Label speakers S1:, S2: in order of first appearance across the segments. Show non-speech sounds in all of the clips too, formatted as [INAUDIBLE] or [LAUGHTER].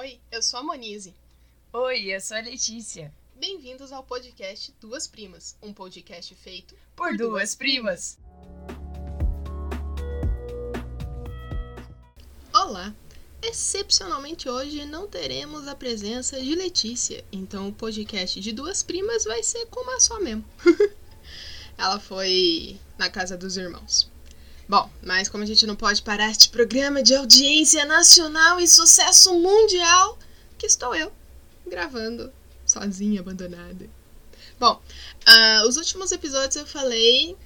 S1: Oi, eu sou a Monize.
S2: Oi, eu sou a Letícia.
S1: Bem-vindos ao podcast Duas Primas, um podcast feito
S2: Por duas primas.
S1: Olá! Excepcionalmente hoje não teremos a presença de Letícia, então o podcast de duas primas vai ser com uma só mesmo. [LAUGHS] Ela foi na casa dos irmãos. Bom, mas como a gente não pode parar este programa de audiência nacional e sucesso mundial, que estou eu gravando sozinha, abandonada. Bom, uh, os últimos episódios eu falei,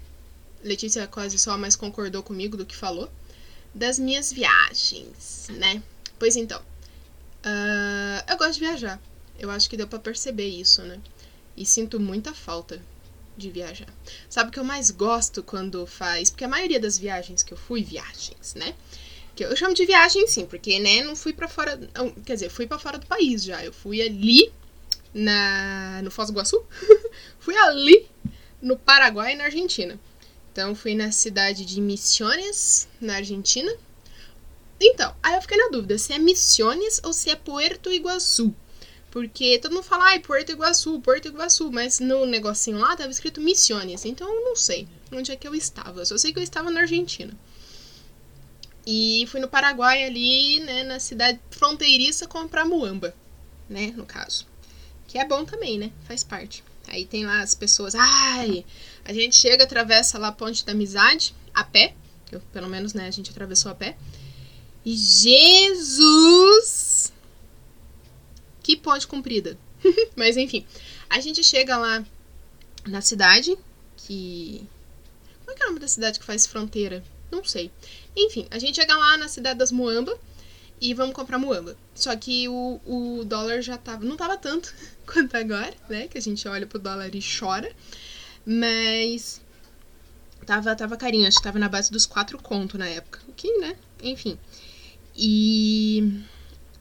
S1: Letícia quase só mais concordou comigo do que falou, das minhas viagens, né? Pois então, uh, eu gosto de viajar. Eu acho que deu para perceber isso, né? E sinto muita falta de viajar. Sabe o que eu mais gosto quando faz? Porque a maioria das viagens que eu fui, viagens, né? Que eu chamo de viagem sim, porque, né, não fui para fora, quer dizer, fui para fora do país já. Eu fui ali na no Foz do Iguaçu, [LAUGHS] fui ali no Paraguai e na Argentina. Então fui na cidade de Misiones, na Argentina. Então, aí eu fiquei na dúvida se é Misiones ou se é Puerto Iguaçu. Porque todo mundo fala, ai, Puerto Iguaçu, Puerto Iguaçu, mas no negocinho lá tava escrito Misiones, então eu não sei onde é que eu estava. Eu só sei que eu estava na Argentina. E fui no Paraguai ali, né, na cidade fronteiriça comprar muamba, né, no caso. Que é bom também, né? Faz parte. Aí tem lá as pessoas, ai, a gente chega, atravessa lá a Ponte da Amizade, a pé. Eu, pelo menos, né, a gente atravessou a pé. E Jesus! Que ponte comprida. [LAUGHS] Mas enfim, a gente chega lá na cidade, que. Como é que é o nome da cidade que faz fronteira? Não sei. Enfim, a gente chega lá na cidade das Moamba e vamos comprar Moamba. Só que o, o dólar já tava. Não tava tanto [LAUGHS] quanto agora, né? Que a gente olha pro dólar e chora. Mas tava, tava carinho, acho que tava na base dos quatro conto na época. O que, né? Enfim. E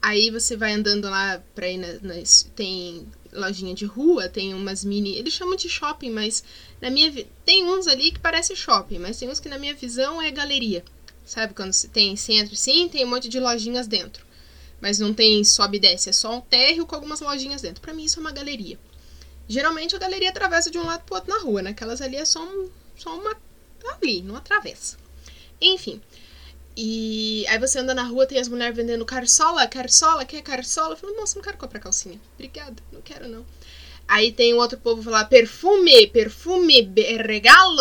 S1: aí você vai andando lá pra ir na, nas. Tem lojinha de rua, tem umas mini. Eles chamam de shopping, mas na minha. Tem uns ali que parece shopping, mas tem uns que na minha visão é galeria. Sabe? Quando tem centro, sim, tem um monte de lojinhas dentro. Mas não tem sobe e desce, é só um térreo com algumas lojinhas dentro. Para mim isso é uma galeria. Geralmente a galeria atravessa de um lado pro outro na rua, né? Aquelas ali é só, um, só uma. ali, não atravessa. Enfim. E aí você anda na rua, tem as mulheres vendendo carçola, carçola, quer carçola? Eu falo, moça, não quero comprar calcinha. Obrigada, não quero não. Aí tem outro povo falar perfume, perfume, regalo,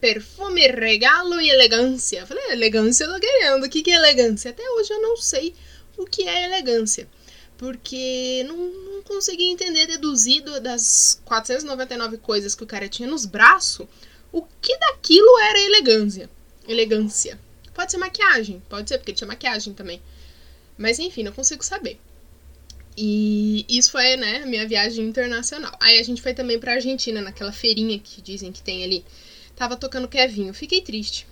S1: perfume, regalo e elegância. Eu falei, elegância eu tô querendo. O que, que é elegância? Até hoje eu não sei o que é elegância porque não, não consegui entender deduzido das 499 coisas que o cara tinha nos braços, o que daquilo era elegância. Elegância. Pode ser maquiagem, pode ser, porque tinha maquiagem também. Mas enfim, não consigo saber. E isso foi, né, a minha viagem internacional. Aí a gente foi também pra Argentina, naquela feirinha que dizem que tem ali. Tava tocando Kevinho, fiquei triste.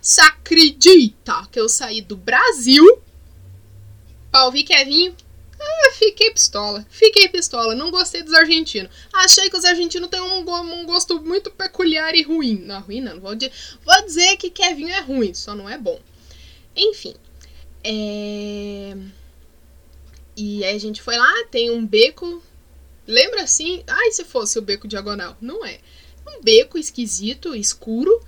S1: Sacredita que eu saí do Brasil pra ouvir Kevinho ah, fiquei pistola. Fiquei pistola. Não gostei dos argentinos. Achei que os argentinos têm um, um gosto muito peculiar e ruim. Não, ruim não. Vou, dizer, vou dizer que Kevin é ruim, só não é bom. Enfim. É... E aí a gente foi lá, tem um beco. Lembra assim? Ai, se fosse o beco diagonal. Não é. Um beco esquisito, escuro,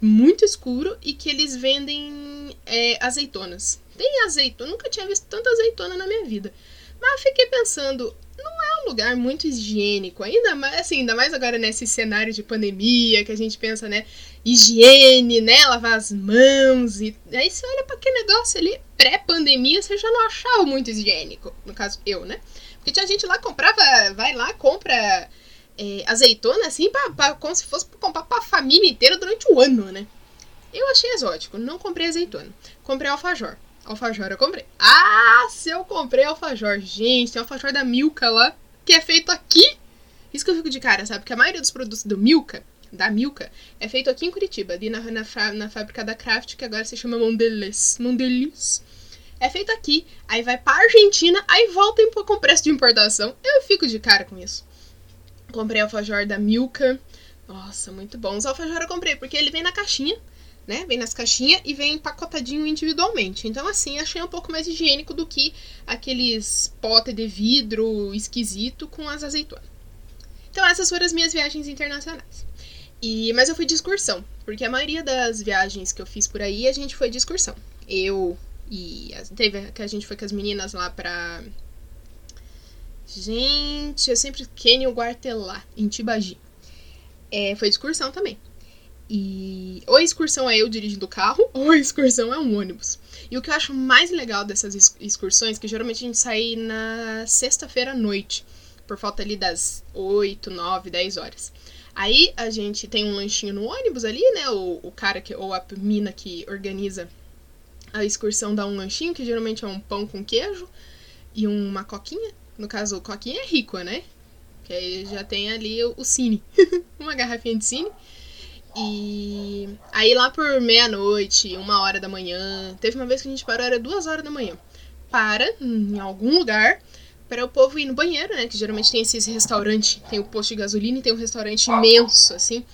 S1: muito escuro, e que eles vendem é, azeitonas. Tem azeitona, nunca tinha visto tanta azeitona na minha vida. Mas fiquei pensando, não é um lugar muito higiênico, ainda mais assim, ainda mais agora nesse cenário de pandemia que a gente pensa, né, higiene, né, lavar as mãos e aí você olha para aquele negócio ali pré-pandemia, você já não achava muito higiênico, no caso eu, né? Porque tinha gente lá comprava, vai lá, compra é, azeitona assim, pra, pra, como se fosse pra comprar pra família inteira durante o ano, né? Eu achei exótico, não comprei azeitona. Comprei alfajor. Alfajor eu comprei. Ah, se eu comprei alfajor. Gente, tem alfajor da Milka lá, que é feito aqui. Isso que eu fico de cara, sabe? Porque a maioria dos produtos do Milka, da Milka, é feito aqui em Curitiba, ali na, na, na fábrica da Kraft, que agora se chama Mondelez. Mondelez. É feito aqui, aí vai pra Argentina, aí volta com preço de importação. Eu fico de cara com isso. Comprei alfajor da Milka. Nossa, muito bom. Os alfajor eu comprei porque ele vem na caixinha né? Vem nas caixinhas e vem empacotadinho individualmente. Então, assim, achei um pouco mais higiênico do que aqueles potes de vidro esquisito com as azeitonas. Então, essas foram as minhas viagens internacionais. E, mas eu fui de excursão, porque a maioria das viagens que eu fiz por aí, a gente foi de excursão. Eu e teve que a gente foi com as meninas lá pra Gente, eu sempre Kenny Guartelá, em Tibagi. É, foi excursão também. E ou a excursão é eu dirigindo o carro, [LAUGHS] ou a excursão é um ônibus. E o que eu acho mais legal dessas excursões, que geralmente a gente sai na sexta-feira à noite, por falta ali das 8, 9, 10 horas. Aí a gente tem um lanchinho no ônibus ali, né? O, o cara que, ou a mina que organiza a excursão dá um lanchinho, que geralmente é um pão com queijo e uma coquinha. No caso, coquinha é rico, né? Que aí já tem ali o, o cine. [LAUGHS] uma garrafinha de cine. E aí lá por meia-noite, uma hora da manhã, teve uma vez que a gente parou, era duas horas da manhã. Para em algum lugar para o povo ir no banheiro, né? Que geralmente tem esses restaurantes, tem o posto de gasolina e tem um restaurante imenso, assim.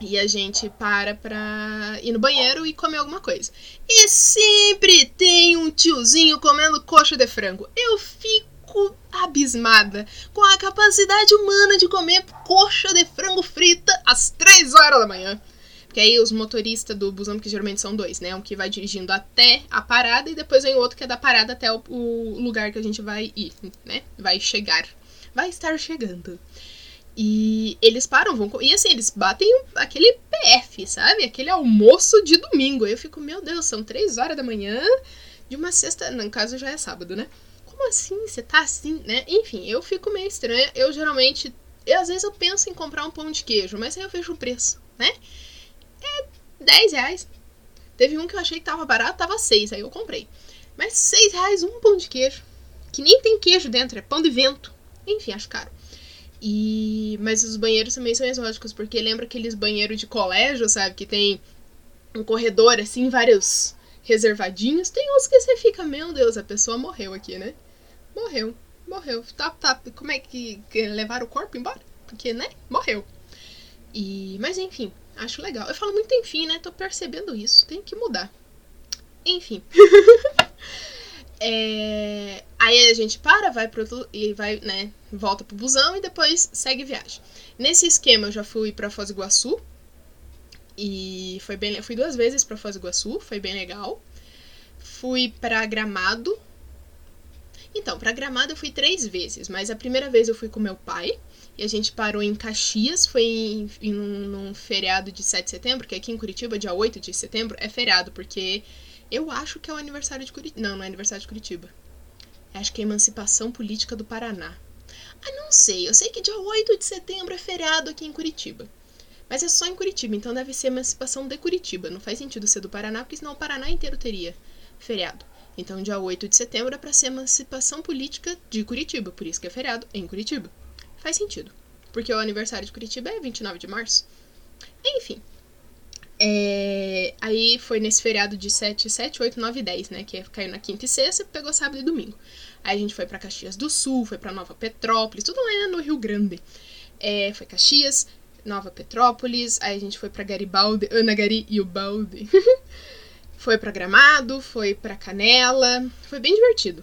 S1: E a gente para pra ir no banheiro e comer alguma coisa. E sempre tem um tiozinho comendo coxa de frango. Eu fico abismada com a capacidade humana de comer coxa de frango frita às 3 horas da manhã. Porque aí os motoristas do busão, que geralmente são dois, né? Um que vai dirigindo até a parada e depois vem outro que é da parada até o, o lugar que a gente vai ir, né? Vai chegar. Vai estar chegando. E eles param, vão. E assim, eles batem aquele PF, sabe? Aquele almoço de domingo. Aí eu fico, meu Deus, são três horas da manhã de uma sexta. No caso já é sábado, né? Como assim? Você tá assim, né? Enfim, eu fico meio estranha. Eu geralmente. Eu, às vezes eu penso em comprar um pão de queijo, mas aí eu vejo o preço, né? é 10 reais. Teve um que eu achei que tava barato, tava 6, aí eu comprei. Mas 6 reais um pão de queijo. Que nem tem queijo dentro, é pão de vento. Enfim, acho caro. E... Mas os banheiros também são exóticos, porque lembra aqueles banheiros de colégio, sabe? Que tem um corredor, assim, vários reservadinhos. Tem uns que você fica, meu Deus, a pessoa morreu aqui, né? Morreu, morreu. Tá, tá. Como é que, levaram o corpo embora? Porque, né? Morreu. E... Mas enfim, Acho legal. Eu falo muito enfim, né? Tô percebendo isso. Tem que mudar. Enfim. [LAUGHS] é... Aí a gente para, vai pro outro... e vai, né? Volta pro busão e depois segue viagem. Nesse esquema eu já fui para Foz do Iguaçu. E foi bem. Fui duas vezes para Foz do Iguaçu, foi bem legal. Fui para Gramado. Então, para Gramado eu fui três vezes, mas a primeira vez eu fui com meu pai. E a gente parou em Caxias, foi em, em um, num feriado de 7 de setembro, que aqui em Curitiba, dia 8 de setembro, é feriado, porque eu acho que é o aniversário de Curitiba. Não, não é aniversário de Curitiba. Acho que é a emancipação política do Paraná. Ah, não sei. Eu sei que dia 8 de setembro é feriado aqui em Curitiba. Mas é só em Curitiba, então deve ser emancipação de Curitiba. Não faz sentido ser do Paraná, porque senão o Paraná inteiro teria feriado. Então, dia 8 de setembro é para ser emancipação política de Curitiba, por isso que é feriado em Curitiba. Faz sentido. Porque o aniversário de Curitiba é 29 de março. Enfim. É... Aí foi nesse feriado de 7, 7, 8, 9 e 10, né? Que caiu na quinta e sexta, pegou sábado e domingo. Aí a gente foi para Caxias do Sul, foi para Nova Petrópolis, tudo lá no Rio Grande. É, foi Caxias, Nova Petrópolis, aí a gente foi para Garibaldi, Ana Gari e o Balde. [LAUGHS] foi para Gramado, foi para Canela, foi bem divertido.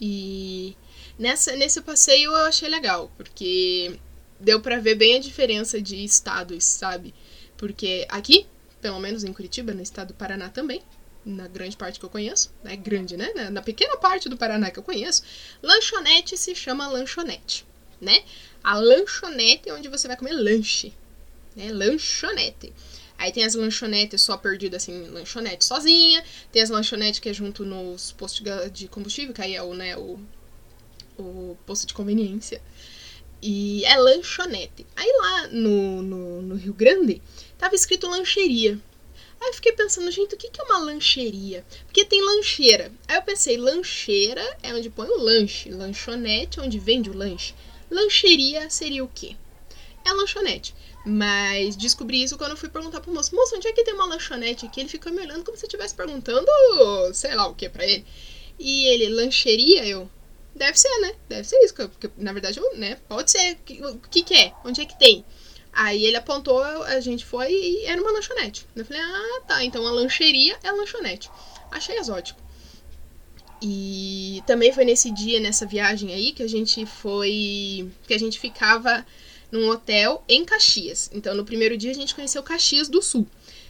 S1: E Nessa, nesse passeio eu achei legal, porque deu para ver bem a diferença de estados, sabe? Porque aqui, pelo menos em Curitiba, no estado do Paraná também, na grande parte que eu conheço, é grande, né? Na pequena parte do Paraná que eu conheço, lanchonete se chama lanchonete, né? A lanchonete é onde você vai comer lanche, né? Lanchonete. Aí tem as lanchonetes só perdidas assim, lanchonete sozinha. Tem as lanchonetes que é junto nos postos de combustível, que aí é o, né, o o posto de conveniência. E é lanchonete. Aí lá no, no, no Rio Grande tava escrito lancheria. Aí eu fiquei pensando, gente, o que, que é uma lancheria? Porque tem lancheira. Aí eu pensei, lancheira é onde põe o lanche. Lanchonete é onde vende o lanche. Lancheria seria o quê? É lanchonete. Mas descobri isso quando eu fui perguntar pro moço. Moço, onde é que tem uma lanchonete aqui? Ele ficou me olhando como se eu estivesse perguntando, sei lá o que para ele. E ele, lancheria? Eu, Deve ser, né? Deve ser isso. Porque, na verdade, né? Pode ser. O que, que é? Onde é que tem? Aí ele apontou, a gente foi e era uma lanchonete. Eu falei, ah, tá, então a lancheria é a lanchonete. Achei exótico. E também foi nesse dia, nessa viagem aí, que a gente foi. que a gente ficava num hotel em Caxias. Então, no primeiro dia a gente conheceu Caxias do Sul.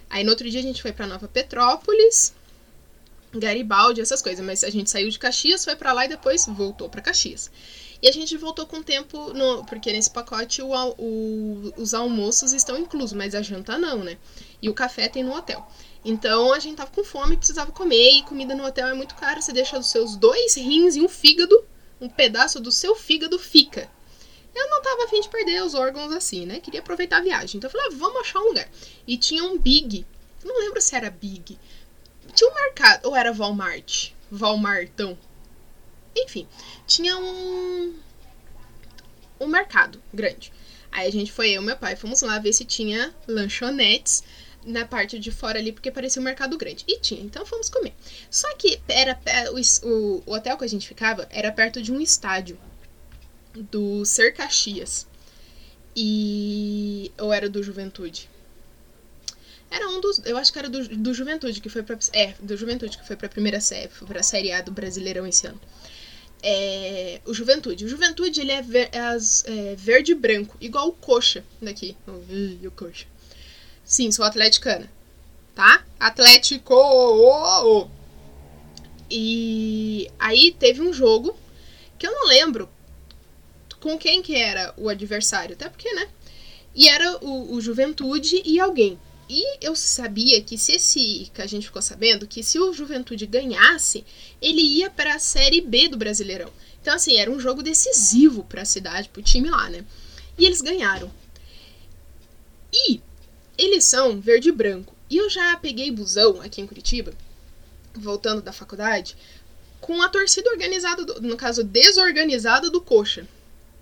S1: Aí no outro dia a gente foi para Nova Petrópolis, Garibaldi, essas coisas. Mas a gente saiu de Caxias, foi para lá e depois voltou para Caxias. E a gente voltou com tempo, no, porque nesse pacote o, o, os almoços estão inclusos, mas a janta não, né? E o café tem no hotel. Então a gente tava com fome, precisava comer, e comida no hotel é muito cara. Você deixa os seus dois rins e um fígado, um pedaço do seu fígado fica. Eu não tava afim de perder os órgãos assim, né? Queria aproveitar a viagem. Então eu falei, ah, vamos achar um lugar. E tinha um Big. Não lembro se era Big. Tinha um mercado. Ou era Walmart? Walmartão. Enfim, tinha um. Um mercado grande. Aí a gente foi, eu e meu pai, fomos lá ver se tinha lanchonetes na parte de fora ali, porque parecia um mercado grande. E tinha, então fomos comer. Só que era o, o, o hotel que a gente ficava era perto de um estádio do Ser Caxias. E. Ou era do Juventude? Era um dos. Eu acho que era do, do Juventude, que foi pra. É, do Juventude, que foi pra primeira série, pra Série A do Brasileirão esse ano. É, o Juventude. O Juventude, ele é, ver, é, as, é verde e branco, igual o Coxa daqui. O, o Coxa. Sim, sou atleticana. Tá? Atlético! Oh, oh. E aí teve um jogo que eu não lembro com quem que era o adversário, até porque, né? E era o, o Juventude e alguém. E eu sabia que se esse, que a gente ficou sabendo, que se o Juventude ganhasse, ele ia para a Série B do Brasileirão. Então, assim, era um jogo decisivo para a cidade, para o time lá, né? E eles ganharam. E eles são verde e branco. E eu já peguei busão aqui em Curitiba, voltando da faculdade, com a torcida organizada, do, no caso, desorganizada do Coxa.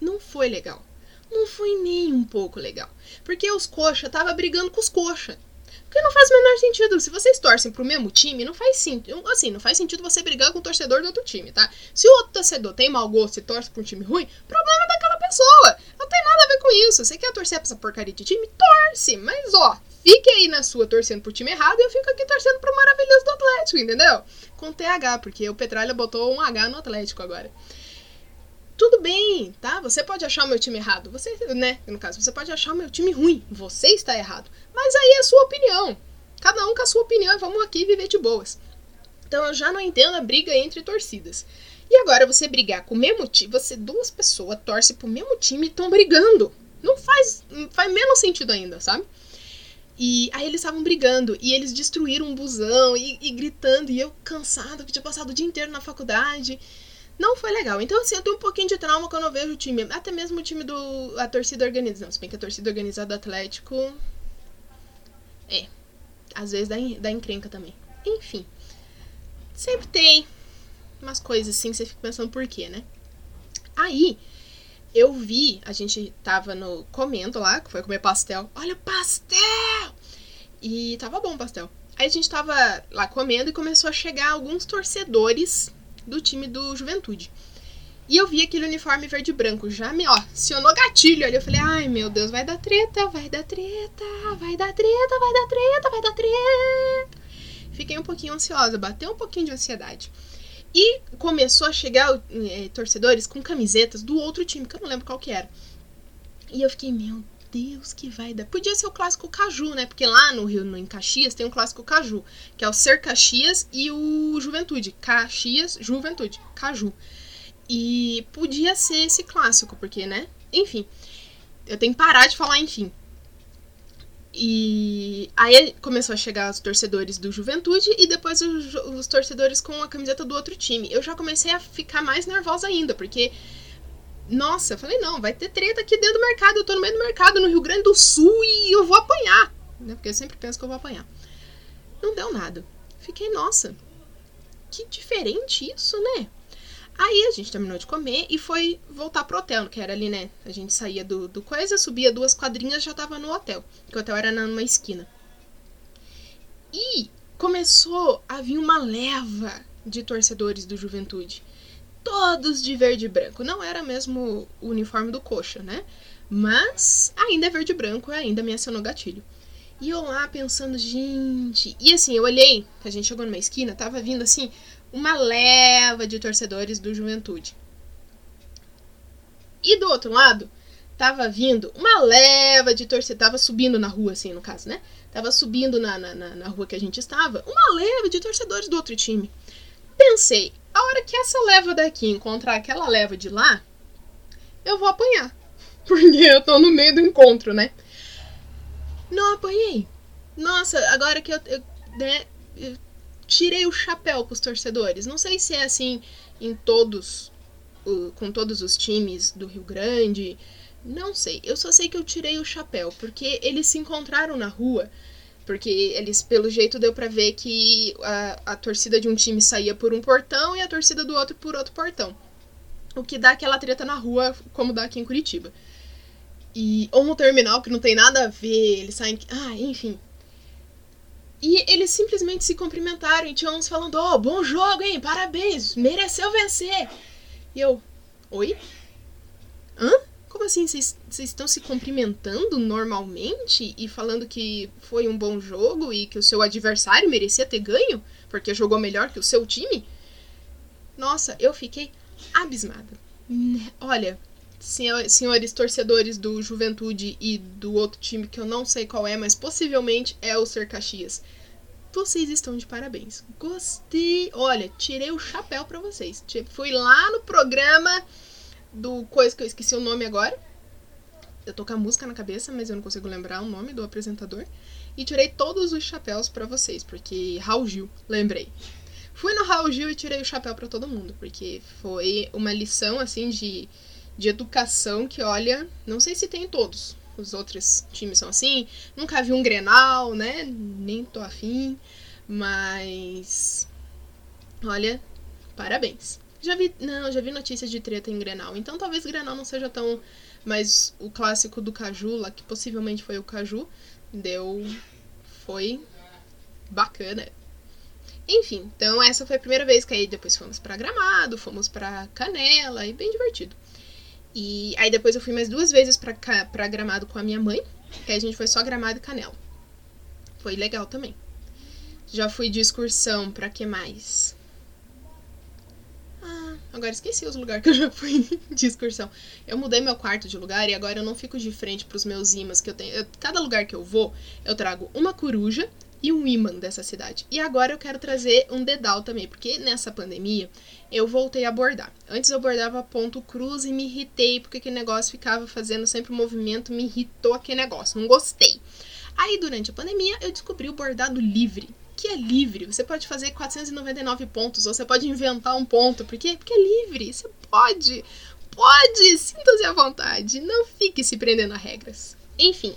S1: Não foi legal. Não foi nem um pouco legal. Porque os coxa tava brigando com os coxa. Porque não faz o menor sentido. Se vocês torcem pro mesmo time, não faz sentido. Assim, não faz sentido você brigar com o torcedor do outro time, tá? Se o outro torcedor tem mau gosto e torce pra um time ruim, problema daquela pessoa. Não tem nada a ver com isso. Você quer torcer pra essa porcaria de time? Torce. Mas, ó, fique aí na sua torcendo pro time errado e eu fico aqui torcendo pro maravilhoso do Atlético, entendeu? Com TH, porque o Petralha botou um H no Atlético agora tudo bem, tá? Você pode achar o meu time errado, você, né? No caso, você pode achar o meu time ruim, você está errado. Mas aí é a sua opinião. Cada um com a sua opinião e vamos aqui viver de boas. Então eu já não entendo a briga entre torcidas. E agora você brigar com o mesmo time, você duas pessoas torcem pro mesmo time e estão brigando. Não faz, faz menos sentido ainda, sabe? E aí eles estavam brigando e eles destruíram um busão e, e gritando e eu cansado que tinha passado o dia inteiro na faculdade não foi legal. Então, assim, eu tenho um pouquinho de trauma quando eu vejo o time. Até mesmo o time do. A torcida organizada. Não, se bem que a torcida organizada do Atlético. É. Às vezes dá, dá encrenca também. Enfim. Sempre tem umas coisas assim, você fica pensando por quê, né? Aí, eu vi, a gente tava no comendo lá, que foi comer pastel. Olha o pastel! E tava bom o pastel. Aí a gente tava lá comendo e começou a chegar alguns torcedores do time do Juventude. E eu vi aquele uniforme verde e branco, já me, ó, acionou gatilho ali. Eu falei, ai meu Deus, vai dar treta, vai dar treta, vai dar treta, vai dar treta, vai dar treta. Fiquei um pouquinho ansiosa, bateu um pouquinho de ansiedade. E começou a chegar é, torcedores com camisetas do outro time, que eu não lembro qual que era. E eu fiquei, meu Deus, que vai dar. Podia ser o clássico Caju, né? Porque lá no Rio, no, em Caxias, tem um clássico Caju, que é o Ser Caxias e o Juventude. Caxias, Juventude, Caju. E podia ser esse clássico, porque, né? Enfim, eu tenho que parar de falar, enfim. E aí começou a chegar os torcedores do Juventude e depois os, os torcedores com a camiseta do outro time. Eu já comecei a ficar mais nervosa ainda, porque nossa, eu falei, não, vai ter treta aqui dentro do mercado. Eu tô no meio do mercado, no Rio Grande do Sul, e eu vou apanhar. Né? Porque eu sempre penso que eu vou apanhar. Não deu nada. Fiquei, nossa, que diferente isso, né? Aí a gente terminou de comer e foi voltar pro hotel, que era ali, né? A gente saía do, do coisa, subia duas quadrinhas já tava no hotel. Que o hotel era numa esquina. E começou a vir uma leva de torcedores do Juventude todos de verde e branco. Não era mesmo o uniforme do coxa, né? Mas ainda é verde e branco, ainda me acionou gatilho. E eu lá pensando, gente. E assim, eu olhei, a gente chegou numa esquina, tava vindo assim, uma leva de torcedores do Juventude. E do outro lado, tava vindo uma leva de torcedores. Tava subindo na rua, assim, no caso, né? Tava subindo na, na, na, rua que a gente estava, uma leva de torcedores do outro time. Pensei, a hora que essa leva daqui encontrar aquela leva de lá, eu vou apanhar. [LAUGHS] Porque eu tô no meio do encontro, né? Não apanhei. Nossa, agora que eu, eu, né, eu tirei o chapéu pros torcedores. Não sei se é assim em todos, com todos os times do Rio Grande. Não sei. Eu só sei que eu tirei o chapéu, porque eles se encontraram na rua. Porque eles, pelo jeito, deu para ver que a, a torcida de um time saía por um portão e a torcida do outro por outro portão. O que dá aquela treta na rua, como dá aqui em Curitiba. E, ou no terminal, que não tem nada a ver, eles saem. Ah, enfim. E eles simplesmente se cumprimentaram e tinha uns falando: Oh, bom jogo, hein? Parabéns, mereceu vencer. E eu: Oi? Hã? Como assim? Vocês estão se cumprimentando normalmente e falando que foi um bom jogo e que o seu adversário merecia ter ganho porque jogou melhor que o seu time? Nossa, eu fiquei abismada. Olha, senhores torcedores do Juventude e do outro time que eu não sei qual é, mas possivelmente é o Ser Caxias. Vocês estão de parabéns. Gostei. Olha, tirei o chapéu para vocês. Fui lá no programa do coisa que eu esqueci o nome agora. Eu tô com a música na cabeça, mas eu não consigo lembrar o nome do apresentador. E tirei todos os chapéus para vocês, porque Raul Gil, lembrei. Fui no Raul Gil e tirei o chapéu para todo mundo, porque foi uma lição assim de de educação que, olha, não sei se tem todos. Os outros times são assim. Nunca vi um Grenal, né? Nem tô afim. Mas. Olha, parabéns. Já vi. Não, já vi notícias de treta em Grenal. Então talvez Grenal não seja tão. Mas o clássico do Caju, lá, que possivelmente foi o Caju, deu. Foi bacana. Enfim, então essa foi a primeira vez que aí depois fomos para Gramado, fomos para Canela e bem divertido. E aí depois eu fui mais duas vezes pra Gramado com a minha mãe, que a gente foi só Gramado e Canela. Foi legal também. Já fui de excursão pra que mais? Agora esqueci os lugares que eu já fui [LAUGHS] de excursão. Eu mudei meu quarto de lugar e agora eu não fico de frente pros meus imãs que eu tenho. Eu, cada lugar que eu vou, eu trago uma coruja e um imã dessa cidade. E agora eu quero trazer um dedal também, porque nessa pandemia eu voltei a bordar. Antes eu bordava ponto cruz e me irritei, porque aquele negócio ficava fazendo sempre um movimento, me irritou aquele negócio, não gostei. Aí durante a pandemia eu descobri o bordado livre, que é livre. Você pode fazer 499 pontos, ou você pode inventar um ponto. Por quê? Porque é livre. Você pode. Pode! Sinta-se à vontade. Não fique se prendendo a regras. Enfim.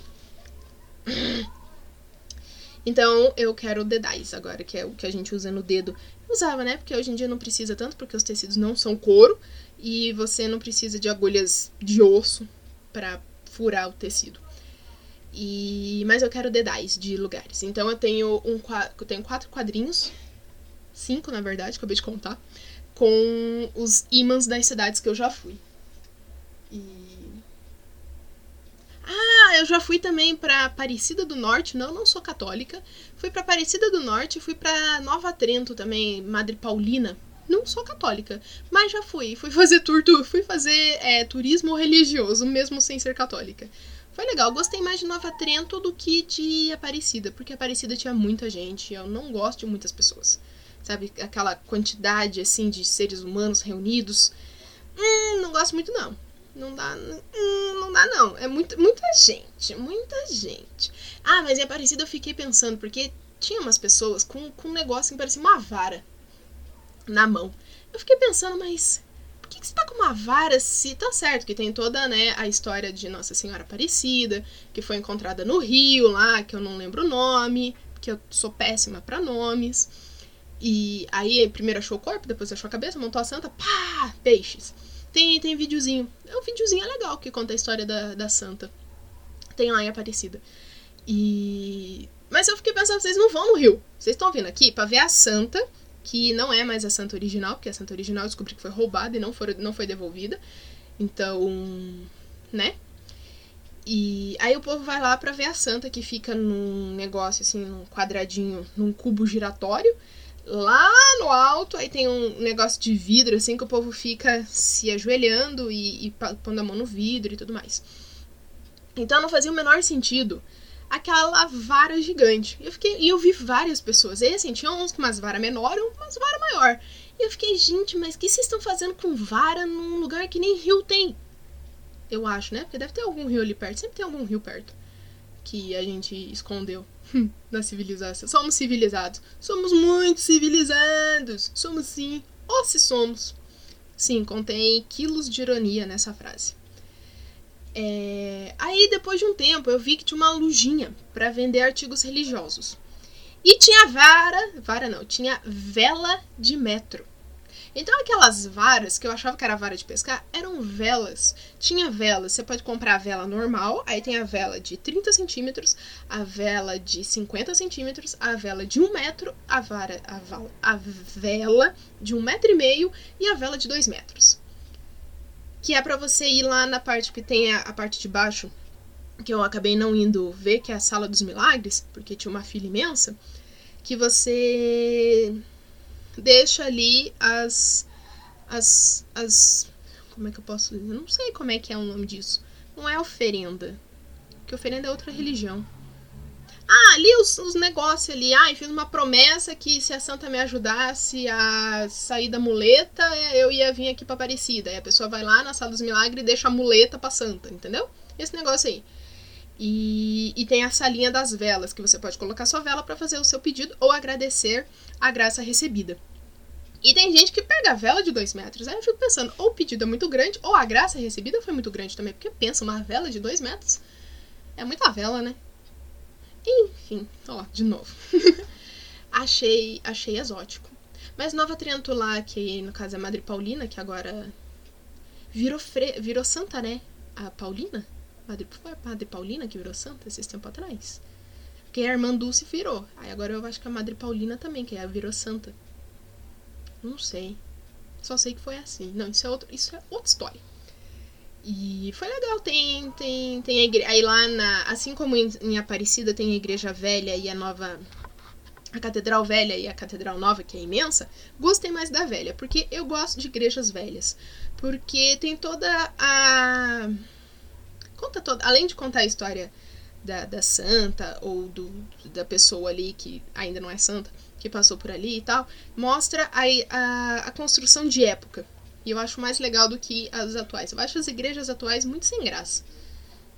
S1: Então eu quero dedais agora, que é o que a gente usa no dedo. usava, né? Porque hoje em dia não precisa tanto, porque os tecidos não são couro e você não precisa de agulhas de osso para furar o tecido. E mas eu quero dedais de lugares. Então eu tenho um eu tenho quatro quadrinhos, cinco na verdade, acabei de contar, com os ímãs das cidades que eu já fui. E ah, eu já fui também para Aparecida do Norte, não, não sou católica. Fui para Aparecida do Norte, fui para Nova Trento também, Madre Paulina. Não sou católica, mas já fui. Fui fazer tour, fui fazer é, turismo religioso, mesmo sem ser católica. Foi legal, gostei mais de Nova Trento do que de Aparecida, porque Aparecida tinha muita gente, eu não gosto de muitas pessoas. Sabe, aquela quantidade assim de seres humanos reunidos. Hum, não gosto muito não. Não dá. Hum, não dá, não. É muito, muita gente. Muita gente. Ah, mas em Aparecida eu fiquei pensando, porque tinha umas pessoas com, com um negócio que parecia uma vara na mão. Eu fiquei pensando, mas que, que você tá com uma vara se. Tá certo que tem toda né, a história de Nossa Senhora Aparecida, que foi encontrada no Rio lá, que eu não lembro o nome, que eu sou péssima para nomes. E aí primeiro achou o corpo, depois achou a cabeça, montou a santa, pá, peixes. Tem, tem videozinho. É um videozinho legal que conta a história da, da santa. Tem lá em Aparecida. E. Mas eu fiquei pensando, vocês não vão no Rio. Vocês estão vindo aqui para ver a santa, que não é mais a santa original, porque a santa original eu descobri que foi roubada e não foi, não foi devolvida. Então, né? E aí o povo vai lá pra ver a santa que fica num negócio assim, num quadradinho, num cubo giratório. Lá no alto, aí tem um negócio de vidro, assim, que o povo fica se ajoelhando e, e pondo a mão no vidro e tudo mais. Então não fazia o menor sentido aquela vara gigante. Eu fiquei, e eu vi várias pessoas. E assim, tinha uns com umas vara menor e uns com umas vara maior. E eu fiquei, gente, mas o que vocês estão fazendo com vara num lugar que nem rio tem? Eu acho, né? Porque deve ter algum rio ali perto. Sempre tem algum rio perto. Que a gente escondeu [LAUGHS] na civilização. Somos civilizados. Somos muito civilizados. Somos sim. Ou se somos. Sim, contém quilos de ironia nessa frase. É... Aí, depois de um tempo, eu vi que tinha uma lojinha para vender artigos religiosos. E tinha vara, vara não, tinha vela de metro. Então aquelas varas que eu achava que era vara de pescar eram velas. Tinha velas, você pode comprar a vela normal, aí tem a vela de 30 centímetros, a vela de 50 centímetros, a vela de 1 metro, a, vara, a, a vela de 1 metro e meio e a vela de 2 metros. Que é para você ir lá na parte que tem a, a parte de baixo, que eu acabei não indo ver, que é a Sala dos Milagres, porque tinha uma fila imensa, que você deixa ali as. as. as. Como é que eu posso dizer? Eu não sei como é que é o nome disso. Não é oferenda. Porque oferenda é outra religião. Ah, ali os, os negócios ali. Ah, fiz uma promessa que se a santa me ajudasse a sair da muleta, eu ia vir aqui pra Aparecida. Aí a pessoa vai lá na sala dos milagres e deixa a muleta pra santa, entendeu? Esse negócio aí. E, e tem a salinha das velas, que você pode colocar sua vela para fazer o seu pedido ou agradecer a graça recebida. E tem gente que pega a vela de dois metros. Aí eu fico pensando, ou o pedido é muito grande, ou a graça recebida foi muito grande também. Porque pensa, uma vela de dois metros é muita vela, né? Enfim, ó, de novo. [LAUGHS] achei, achei exótico. Mas Nova Triantulá, que no caso é Madre Paulina, que agora virou, fre... virou santa, né? A Paulina? Madre, foi a Madre Paulina que virou santa esses tempos atrás? Porque a irmã Dulce virou. Aí agora eu acho que a Madre Paulina também, que é, virou santa. Não sei. Só sei que foi assim. Não, isso é, outro, isso é outra história. E foi legal, tem, tem, tem a igreja. Aí lá na. Assim como em, Aparecida tem a igreja velha e a nova. A Catedral Velha e a Catedral Nova, que é imensa, gostei mais da velha, porque eu gosto de igrejas velhas. Porque tem toda a conta toda, além de contar a história da, da santa ou do, da pessoa ali que ainda não é santa, que passou por ali e tal, mostra a, a, a construção de época. E eu acho mais legal do que as atuais. Eu acho as igrejas atuais muito sem graça.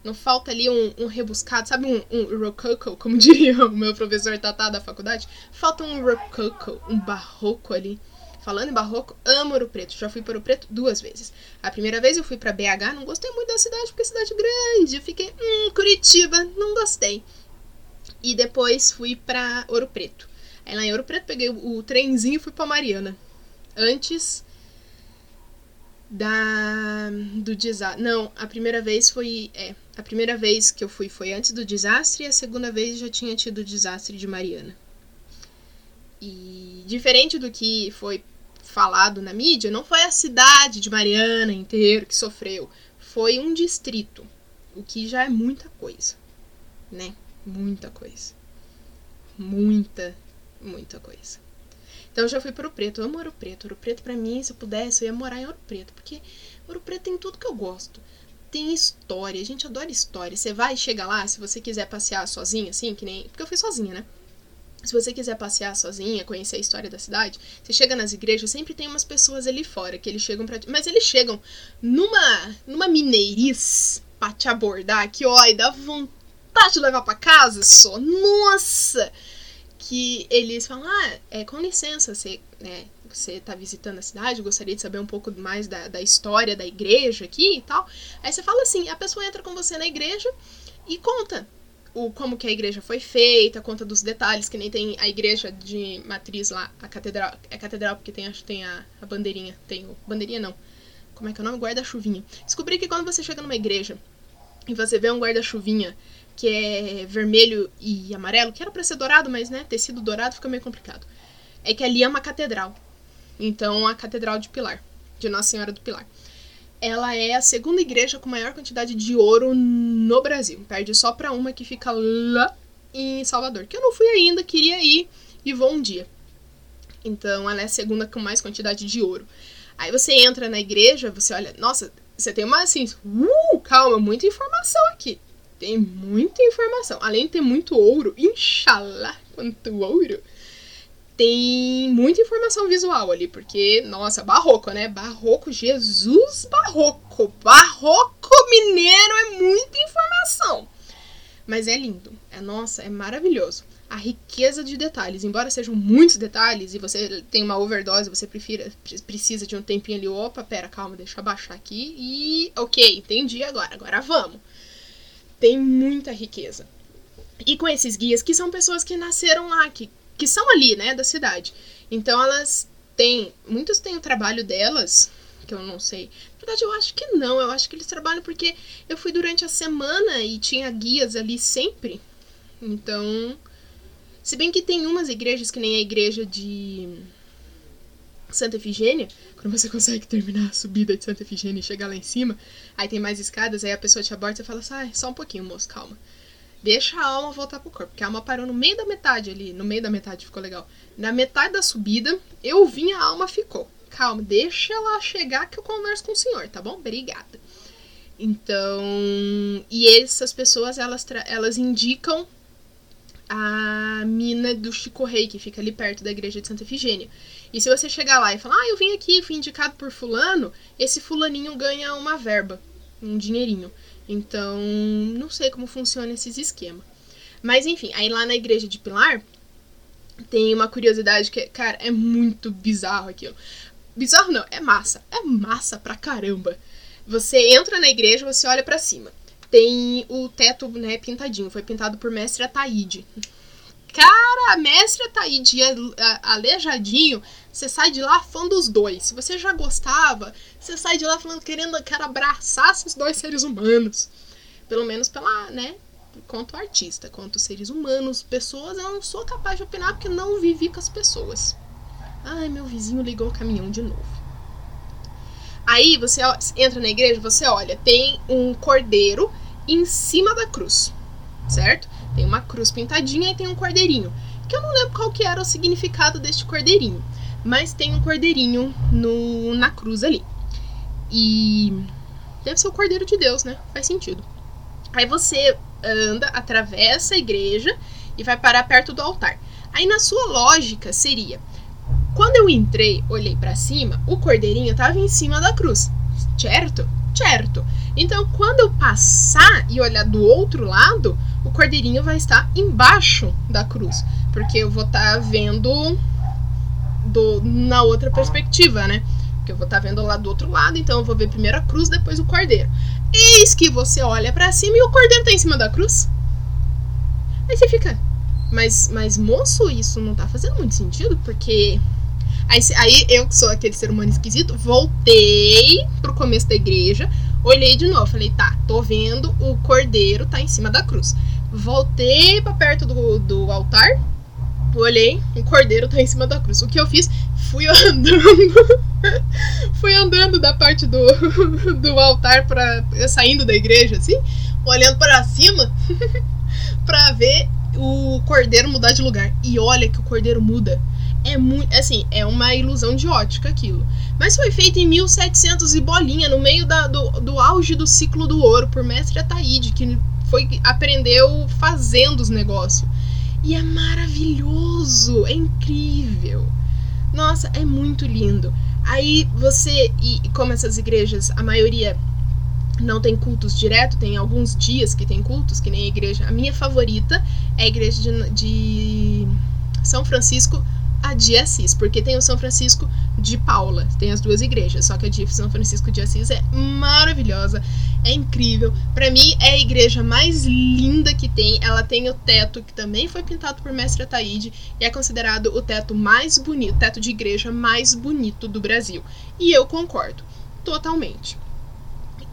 S1: Não falta ali um, um rebuscado, sabe um, um rococo, como [LAUGHS] diria o meu professor Tatá da faculdade? Falta um rococo, um barroco ali Falando em barroco, amo Ouro Preto. Já fui para Ouro Preto duas vezes. A primeira vez eu fui para BH, não gostei muito da cidade, porque é cidade grande. Eu fiquei, hum, Curitiba, não gostei. E depois fui para Ouro Preto. Aí lá em Ouro Preto peguei o, trenzinho e fui para Mariana. Antes da do desastre. Não, a primeira vez foi, é, a primeira vez que eu fui foi antes do desastre e a segunda vez já tinha tido o desastre de Mariana. E diferente do que foi falado na mídia, não foi a cidade de Mariana inteira que sofreu, foi um distrito, o que já é muita coisa, né? Muita coisa. Muita, muita coisa. Então eu já fui para o Preto, eu amo Ouro Preto. Ouro Preto para mim, se eu pudesse, eu ia morar em Ouro Preto, porque Ouro Preto tem tudo que eu gosto. Tem história, a gente adora história. Você vai e chega lá, se você quiser passear sozinha, assim, que nem. Porque eu fui sozinha, né? Se você quiser passear sozinha, conhecer a história da cidade, você chega nas igrejas, sempre tem umas pessoas ali fora que eles chegam para, mas eles chegam numa numa mineirice pra te abordar que olha, dá vontade de levar para casa só. Nossa! Que eles falam: "Ah, é com licença, você, né, você tá visitando a cidade, gostaria de saber um pouco mais da, da história da igreja aqui e tal". Aí você fala assim, a pessoa entra com você na igreja e conta o como que a igreja foi feita, conta dos detalhes, que nem tem a igreja de matriz lá, a catedral, é catedral porque tem, acho, tem a, a bandeirinha, tem o, bandeirinha não, como é que é o nome? Guarda-chuvinha. Descobri que quando você chega numa igreja e você vê um guarda-chuvinha que é vermelho e amarelo, que era pra ser dourado, mas né, tecido dourado fica meio complicado, é que ali é uma catedral. Então, a Catedral de Pilar, de Nossa Senhora do Pilar. ela é a segunda igreja com maior quantidade de ouro no Brasil. Perde só para uma que fica lá em Salvador, que eu não fui ainda, queria ir e vou um dia. Então ela é a segunda com mais quantidade de ouro. Aí você entra na igreja, você olha, nossa, você tem uma assim, uh, calma, muita informação aqui. Tem muita informação. Além de ter muito ouro, inshallah, quanto ouro. Tem muita informação visual ali, porque, nossa, barroco, né? Barroco, Jesus barroco. Barroco mineiro é muita informação. Mas é lindo. É, nossa, é maravilhoso a riqueza de detalhes. Embora sejam muitos detalhes e você tem uma overdose, você prefira, precisa de um tempinho ali. Opa, pera, calma, deixa eu abaixar aqui. E ok, entendi agora. Agora vamos. Tem muita riqueza. E com esses guias, que são pessoas que nasceram lá, que, que são ali, né, da cidade. Então elas têm. Muitos têm o trabalho delas, que eu não sei. Na verdade, eu acho que não. Eu acho que eles trabalham porque eu fui durante a semana e tinha guias ali sempre. Então, se bem que tem umas igrejas, que nem a igreja de Santa Efigênia, quando você consegue terminar a subida de Santa Efigênia e chegar lá em cima, aí tem mais escadas, aí a pessoa te aborda e fala assim, ah, só um pouquinho, moço, calma. Deixa a alma voltar pro corpo, porque a alma parou no meio da metade ali, no meio da metade ficou legal. Na metade da subida, eu vim, a alma ficou. Calma, deixa ela chegar que eu converso com o senhor, tá bom? Obrigada. Então, e essas pessoas, elas, elas indicam a mina do Chico Rei, que fica ali perto da igreja de Santa Efigênia. E se você chegar lá e falar, ah, eu vim aqui, fui indicado por fulano, esse fulaninho ganha uma verba, um dinheirinho. Então, não sei como funciona esses esquemas. Mas enfim, aí lá na igreja de Pilar, tem uma curiosidade que, cara, é muito bizarro aquilo. Bizarro não, é massa. É massa pra caramba. Você entra na igreja, você olha para cima tem o teto, né, pintadinho. Foi pintado por mestre Ataíde. Cara, mestre Ataíde Aleijadinho, você sai de lá fã dos dois. Se você já gostava, você sai de lá falando, querendo, quero abraçar esses dois seres humanos. Pelo menos pela, né, quanto artista, quanto seres humanos, pessoas, eu não sou capaz de opinar porque não vivi com as pessoas. Ai, meu vizinho ligou o caminhão de novo. Aí você entra na igreja, você olha, tem um cordeiro em cima da cruz, certo? Tem uma cruz pintadinha e tem um cordeirinho, que eu não lembro qual que era o significado deste cordeirinho, mas tem um cordeirinho no, na cruz ali. E deve ser o cordeiro de Deus, né? Faz sentido. Aí você anda, atravessa a igreja e vai parar perto do altar. Aí na sua lógica seria, quando eu entrei, olhei para cima, o cordeirinho estava em cima da cruz, certo? Certo. Então, quando eu passar e olhar do outro lado, o cordeirinho vai estar embaixo da cruz, porque eu vou estar tá vendo do, na outra perspectiva, né? Porque eu vou estar tá vendo lá do outro lado, então eu vou ver primeiro a cruz, depois o cordeiro. Eis que você olha para cima e o cordeiro tá em cima da cruz. Aí você fica, mas, mas moço, isso não tá fazendo muito sentido, porque Aí, aí eu, que sou aquele ser humano esquisito, voltei pro começo da igreja, olhei de novo, falei, tá, tô vendo o cordeiro tá em cima da cruz. Voltei para perto do, do altar, olhei, o cordeiro tá em cima da cruz. O que eu fiz? Fui [LAUGHS] andando. fui andando da parte do, [LAUGHS] do altar para saindo da igreja, assim, olhando para cima [LAUGHS] para ver o cordeiro mudar de lugar. E olha que o cordeiro muda é muito. Assim, é uma ilusão de ótica aquilo. Mas foi feito em 1700 e bolinha, no meio da, do, do auge do ciclo do ouro, por mestre Ataíde, que foi aprendeu fazendo os negócios. E é maravilhoso, é incrível. Nossa, é muito lindo. Aí você, e como essas igrejas, a maioria não tem cultos direto, tem alguns dias que tem cultos, que nem a igreja. A minha favorita é a igreja de, de São Francisco a de Assis, porque tem o São Francisco de Paula, tem as duas igrejas, só que a de São Francisco de Assis é maravilhosa, é incrível. Para mim é a igreja mais linda que tem. Ela tem o teto que também foi pintado por Mestre Ataíde e é considerado o teto mais bonito, teto de igreja mais bonito do Brasil. E eu concordo totalmente.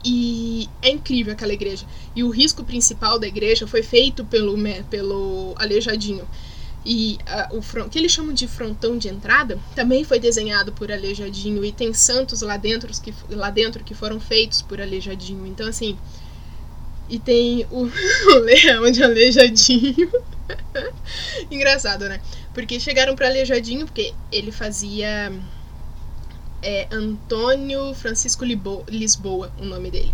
S1: E é incrível aquela igreja. E o risco principal da igreja foi feito pelo, pelo Aleijadinho E uh, o front, que eles chamam de frontão de entrada também foi desenhado por Aleijadinho e tem santos lá dentro que, lá dentro que foram feitos por Aleijadinho. Então, assim. E tem o, [LAUGHS] o leão de Aleijadinho. [LAUGHS] Engraçado, né? Porque chegaram para Aleijadinho, porque ele fazia. É Antônio Francisco Lisboa, o nome dele.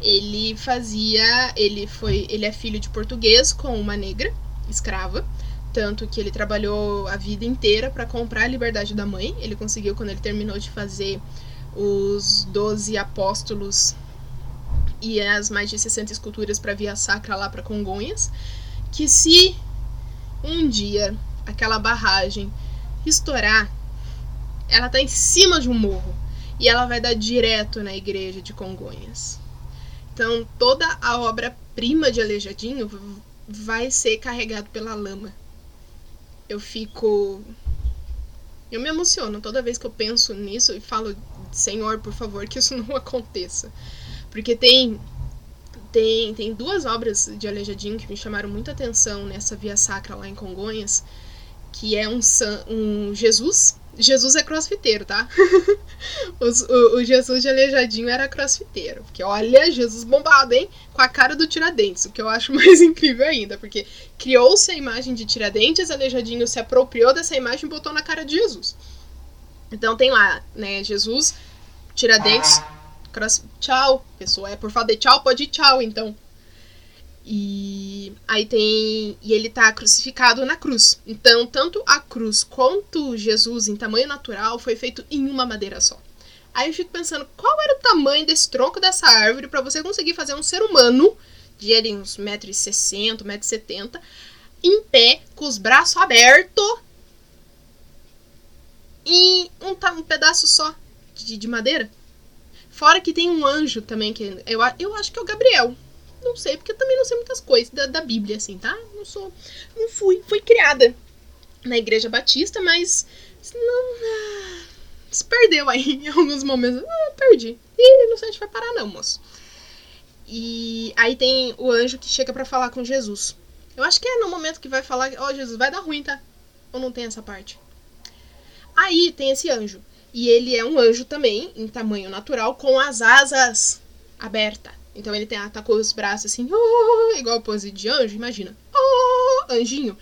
S1: Ele fazia. Ele foi. Ele é filho de português com uma negra, escrava. Tanto que ele trabalhou a vida inteira para comprar a liberdade da mãe. Ele conseguiu quando ele terminou de fazer os Doze Apóstolos e as mais de 60 esculturas para Via Sacra lá para Congonhas. Que se um dia aquela barragem estourar, ela tá em cima de um morro e ela vai dar direto na igreja de Congonhas. Então toda a obra-prima de Aleijadinho vai ser carregado pela lama eu fico. Eu me emociono toda vez que eu penso nisso e falo, Senhor, por favor, que isso [LAUGHS] não aconteça. Porque tem tem, tem duas obras de Aleijadinho que me chamaram muita atenção nessa via sacra lá em Congonhas, que é um, um Jesus Jesus é crossfiteiro, tá? [LAUGHS] o, o, Jesus de Aleijadinho era crossfiteiro. Porque olha, Jesus bombado, hein? Com a cara do Tiradentes, o que eu acho [LAUGHS] mais incrível ainda. Porque criou-se a imagem de Tiradentes, Aleijadinho se apropriou dessa imagem e botou na cara de Jesus. Então tem lá, né? Jesus, Tiradentes, cross... tchau, pessoa. É por favor, de tchau, pode ir tchau, então. E aí tem. E ele tá crucificado na cruz. Então, tanto a cruz quanto Jesus em tamanho natural foi feito em uma madeira só. Aí eu fico pensando, qual era o tamanho desse tronco dessa árvore para você conseguir fazer um ser humano de ali uns 1,60m, 1,70m, em pé, com os braços abertos, e um, um pedaço só de, de madeira? Fora que tem um anjo também, que eu, eu acho que é o Gabriel. Não sei, porque eu também não sei muitas coisas da, da Bíblia, assim, tá? Não sou. Não fui. Fui criada na Igreja Batista, mas. Não. Ah, se perdeu aí [LAUGHS] em alguns momentos. Ah, perdi. Ih, não sei onde vai parar, não, moço. E aí tem o anjo que chega para falar com Jesus. Eu acho que é no momento que vai falar, ó, oh, Jesus, vai dar ruim, tá? Ou não tem essa parte? Aí tem esse anjo. E ele é um anjo também, em tamanho natural, com as asas abertas. Então ele tem, atacou os braços assim, oh, igual pose de anjo, imagina. Oh, anjinho.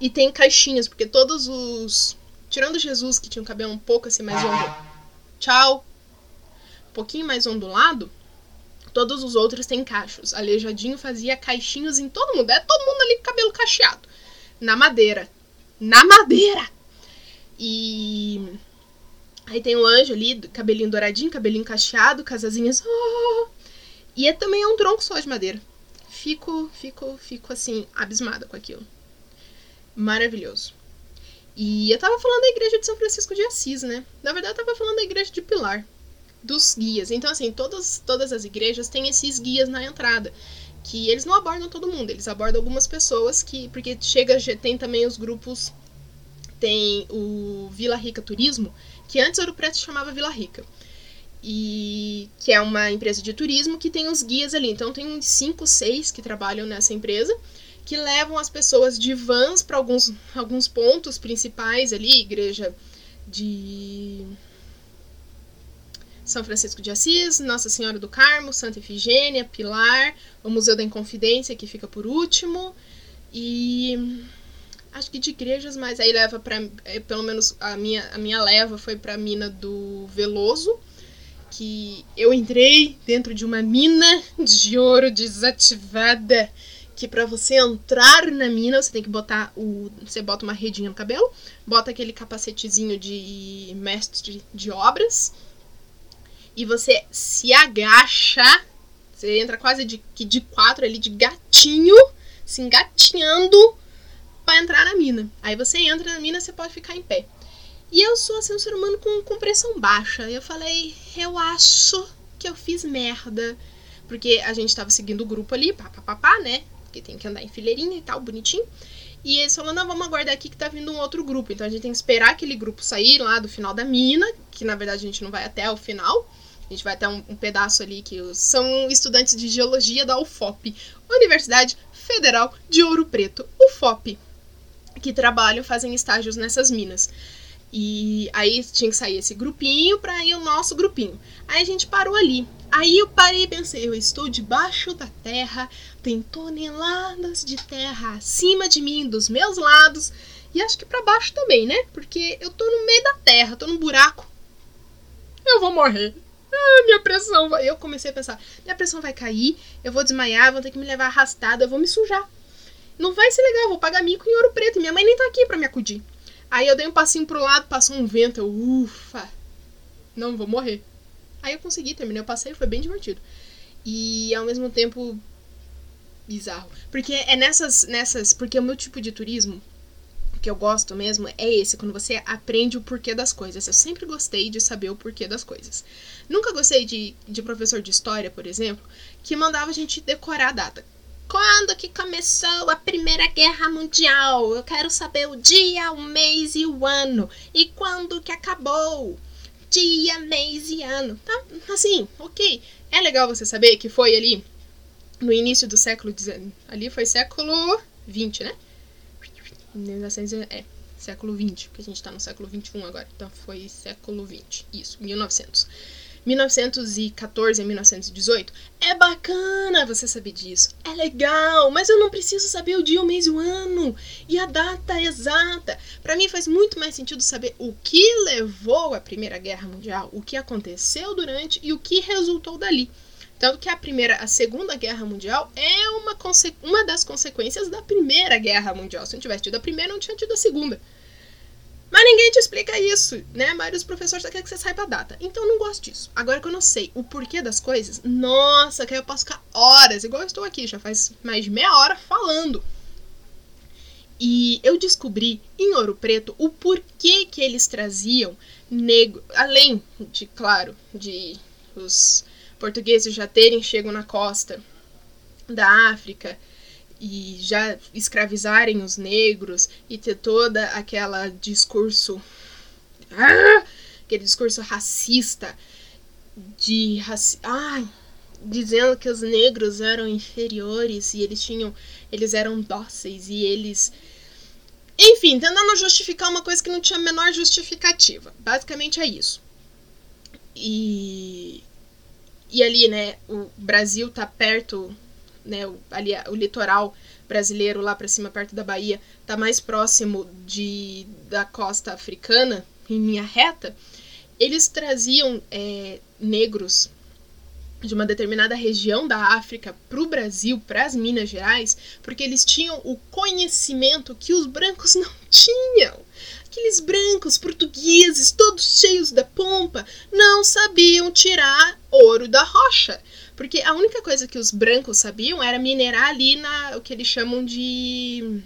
S1: E tem caixinhas, porque todos os. Tirando Jesus, que tinha um cabelo um pouco assim mais ondulado. Tchau. Um pouquinho mais ondulado. Todos os outros têm cachos. Aleijadinho fazia caixinhos em todo mundo. É todo mundo ali com cabelo cacheado. Na madeira. Na madeira! E. Aí tem o anjo ali, cabelinho douradinho, cabelinho cacheado, casazinhas. Oh, e é também é um tronco só de madeira. Fico, fico, fico assim, abismada com aquilo. Maravilhoso. E eu tava falando da igreja de São Francisco de Assis, né? Na verdade, eu tava falando da igreja de Pilar, dos guias. Então, assim, todas, todas as igrejas têm esses guias na entrada. Que eles não abordam todo mundo, eles abordam algumas pessoas que. Porque chega, tem também os grupos. Tem o Vila Rica Turismo, que antes Ouro Preto chamava Vila Rica e que é uma empresa de turismo que tem os guias ali. Então tem uns 5, 6 que trabalham nessa empresa que levam as pessoas de vans para alguns, alguns pontos principais ali, igreja de São Francisco de Assis, Nossa Senhora do Carmo, Santa Efigênia, Pilar, o Museu da Inconfidência que fica por último e acho que de igrejas, mas aí leva para é, pelo menos a minha a minha leva foi para a mina do Veloso que eu entrei dentro de uma mina de ouro desativada. Que para você entrar na mina, você tem que botar o. Você bota uma redinha no cabelo, bota aquele capacetezinho de mestre de obras. E você se agacha. Você entra quase de, de quatro ali, de gatinho, se engatinhando para entrar na mina. Aí você entra na mina, você pode ficar em pé. E eu sou assim, um ser humano com, com pressão baixa. Eu falei, eu acho que eu fiz merda. Porque a gente tava seguindo o grupo ali, papapá, né? Porque tem que andar em fileirinha e tal, bonitinho. E eles falaram, não, vamos aguardar aqui que tá vindo um outro grupo. Então a gente tem que esperar aquele grupo sair lá do final da mina, que na verdade a gente não vai até o final. A gente vai até um, um pedaço ali que são estudantes de geologia da UFOP, Universidade Federal de Ouro Preto, UFOP. que trabalham, fazem estágios nessas minas. E aí tinha que sair esse grupinho para ir o nosso grupinho. Aí a gente parou ali. Aí eu parei e pensei, eu estou debaixo da terra, tem toneladas de terra acima de mim, dos meus lados, e acho que para baixo também, né? Porque eu tô no meio da terra, tô num buraco. Eu vou morrer. Ah, minha pressão vai. Eu comecei a pensar, minha pressão vai cair, eu vou desmaiar, vou ter que me levar arrastada, eu vou me sujar. Não vai ser legal, vou pagar mico em ouro preto. Minha mãe nem tá aqui para me acudir. Aí eu dei um passinho pro lado, passou um vento, eu, ufa, não vou morrer. Aí eu consegui, terminei o passeio, foi bem divertido. E ao mesmo tempo bizarro. Porque é nessas, nessas, porque o meu tipo de turismo que eu gosto mesmo é esse, quando você aprende o porquê das coisas. Eu sempre gostei de saber o porquê das coisas. Nunca gostei de, de professor de história, por exemplo, que mandava a gente decorar a data. Quando que começou a Primeira Guerra Mundial? Eu quero saber o dia, o mês e o ano. E quando que acabou? Dia, mês e ano. Tá, assim, ok. É legal você saber que foi ali no início do século XIX. Ali foi século XX, né? 1900, é, século XX, porque a gente tá no século XXI agora. Então foi século XX. Isso, 1900. 1914 a 1918. É bacana você saber disso. É legal, mas eu não preciso saber o dia, o mês o ano e a data exata. Para mim faz muito mais sentido saber o que levou à Primeira Guerra Mundial, o que aconteceu durante e o que resultou dali. Tanto que a primeira, a Segunda Guerra Mundial é uma, uma das consequências da Primeira Guerra Mundial. Se não tivesse tido a primeira, não tinha tido a segunda. Mas ninguém te explica isso, né? A maioria dos professores só quer que você saiba a data. Então não gosto disso. Agora, quando eu sei o porquê das coisas, nossa, que aí eu posso ficar horas, igual eu estou aqui, já faz mais de meia hora falando. E eu descobri em Ouro Preto o porquê que eles traziam negro, além de, claro, de os portugueses já terem chego na costa da África e já escravizarem os negros e ter toda aquela discurso ah, aquele discurso racista de raci ah, dizendo que os negros eram inferiores e eles tinham eles eram dóceis e eles enfim, tentando justificar uma coisa que não tinha a menor justificativa. Basicamente é isso. E e ali, né, o Brasil tá perto né, o, ali o litoral brasileiro lá para cima perto da Bahia tá mais próximo de da costa africana em linha reta eles traziam é, negros de uma determinada região da África para o Brasil, para as Minas Gerais, porque eles tinham o conhecimento que os brancos [LAUGHS] não tinham. Aqueles brancos portugueses, todos cheios da pompa, não sabiam tirar ouro da rocha. Porque a única coisa que os brancos sabiam era minerar ali na o que eles chamam de.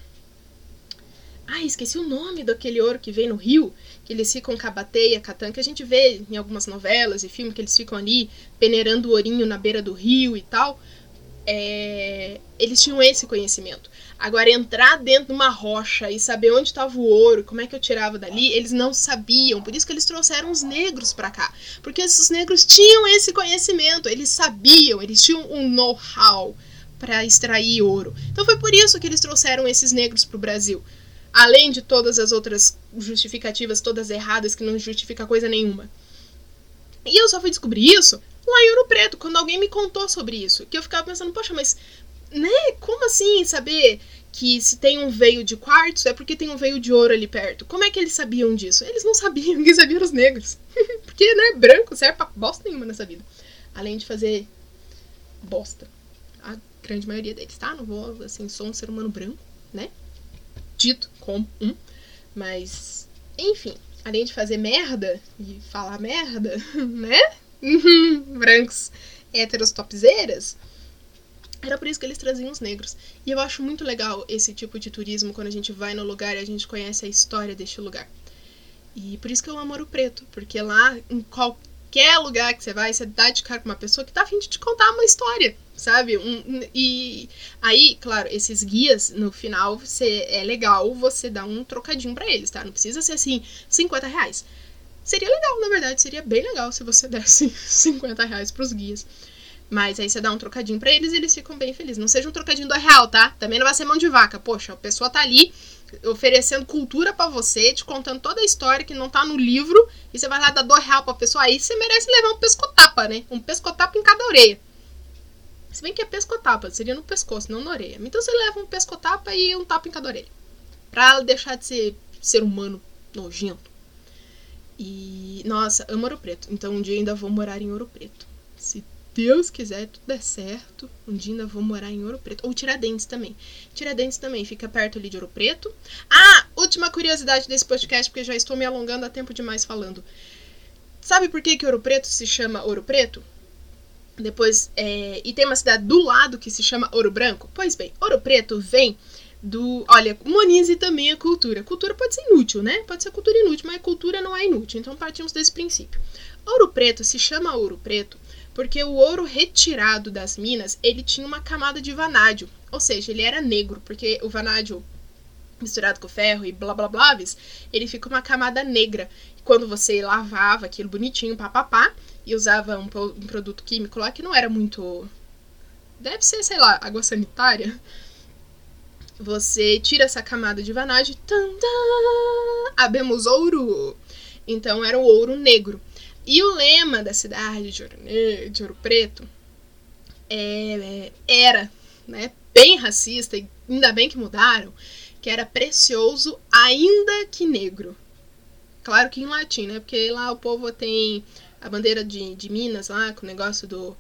S1: Ai, esqueci o nome daquele ouro que vem no rio, que eles ficam com a bateia, catan, que a gente vê em algumas novelas e filmes que eles ficam ali peneirando o ourinho na beira do rio e tal. É... Eles tinham esse conhecimento. Agora, entrar dentro de uma rocha e saber onde estava o ouro, como é que eu tirava dali, eles não sabiam. Por isso que eles trouxeram os negros para cá. Porque esses negros tinham esse conhecimento, eles sabiam, eles tinham um know-how para extrair ouro. Então foi por isso que eles trouxeram esses negros para o Brasil. Além de todas as outras justificativas, todas erradas, que não justifica coisa nenhuma. E eu só fui descobrir isso lá em Ouro Preto, quando alguém me contou sobre isso. Que eu ficava pensando, poxa, mas né? Como assim saber que se tem um veio de quartzo é porque tem um veio de ouro ali perto? Como é que eles sabiam disso? Eles não sabiam, [LAUGHS] quem sabia os negros. [LAUGHS] porque, né, branco serve pra bosta nenhuma nessa vida. Além de fazer bosta. A grande maioria deles, tá? Não vou, assim, sou um ser humano branco, né? Dito como um. Mas, enfim, além de fazer merda e falar merda, [LAUGHS] né? Brancos héteros topzeiras era por isso que eles traziam os negros. E eu acho muito legal esse tipo de turismo quando a gente vai no lugar e a gente conhece a história deste lugar. E por isso que eu amo Ouro Preto, porque lá, em qualquer lugar que você vai, você dá de cara com uma pessoa que tá afim de te contar uma história, sabe? Um, e aí, claro, esses guias, no final, você, é legal você dar um trocadinho para eles, tá? Não precisa ser assim, 50 reais. Seria legal, na verdade, seria bem legal se você [LAUGHS] desse 50 reais pros guias. Mas aí você dá um trocadinho para eles e eles ficam bem felizes. Não seja um trocadinho do real, tá? Também não vai ser mão de vaca. Poxa, a pessoa tá ali oferecendo cultura para você, te contando toda a história que não tá no livro, e você vai lá dar dois real pra pessoa, aí você merece levar um pescotapa, né? Um pescotapa em cada orelha. Se bem que é pescotapa, seria no pescoço, não na orelha. Então você leva um pescotapa e um tapa em cada orelha. Pra deixar de ser ser humano nojento. E, nossa, amo Ouro Preto. Então um dia ainda vou morar em Ouro Preto. Se Deus quiser, tudo der certo, um dia ainda vou morar em Ouro Preto. Ou Tiradentes também. Tiradentes também, fica perto ali de Ouro Preto. Ah, última curiosidade desse podcast, porque já estou me alongando há tempo demais falando. Sabe por que, que Ouro Preto se chama Ouro Preto? Depois, é, e tem uma cidade do lado que se chama Ouro Branco? Pois bem, Ouro Preto vem do. Olha, humanize também a cultura. Cultura pode ser inútil, né? Pode ser cultura inútil, mas cultura não é inútil. Então partimos desse princípio. Ouro Preto se chama Ouro Preto porque o ouro retirado das minas ele tinha uma camada de vanádio, ou seja, ele era negro, porque o vanádio misturado com ferro e blá blá blá, ele fica uma camada negra. Quando você lavava aquilo bonitinho, papapá, e usava um, um produto químico lá que não era muito. Deve ser, sei lá, água sanitária você tira essa camada de vanádio, tandã, abemos ouro. Então era o ouro negro. E o lema da cidade de Ouro, Negro, de ouro Preto é, era né, bem racista, e ainda bem que mudaram, que era precioso ainda que negro. Claro que em latim, né? Porque lá o povo tem a bandeira de, de Minas lá, com o negócio do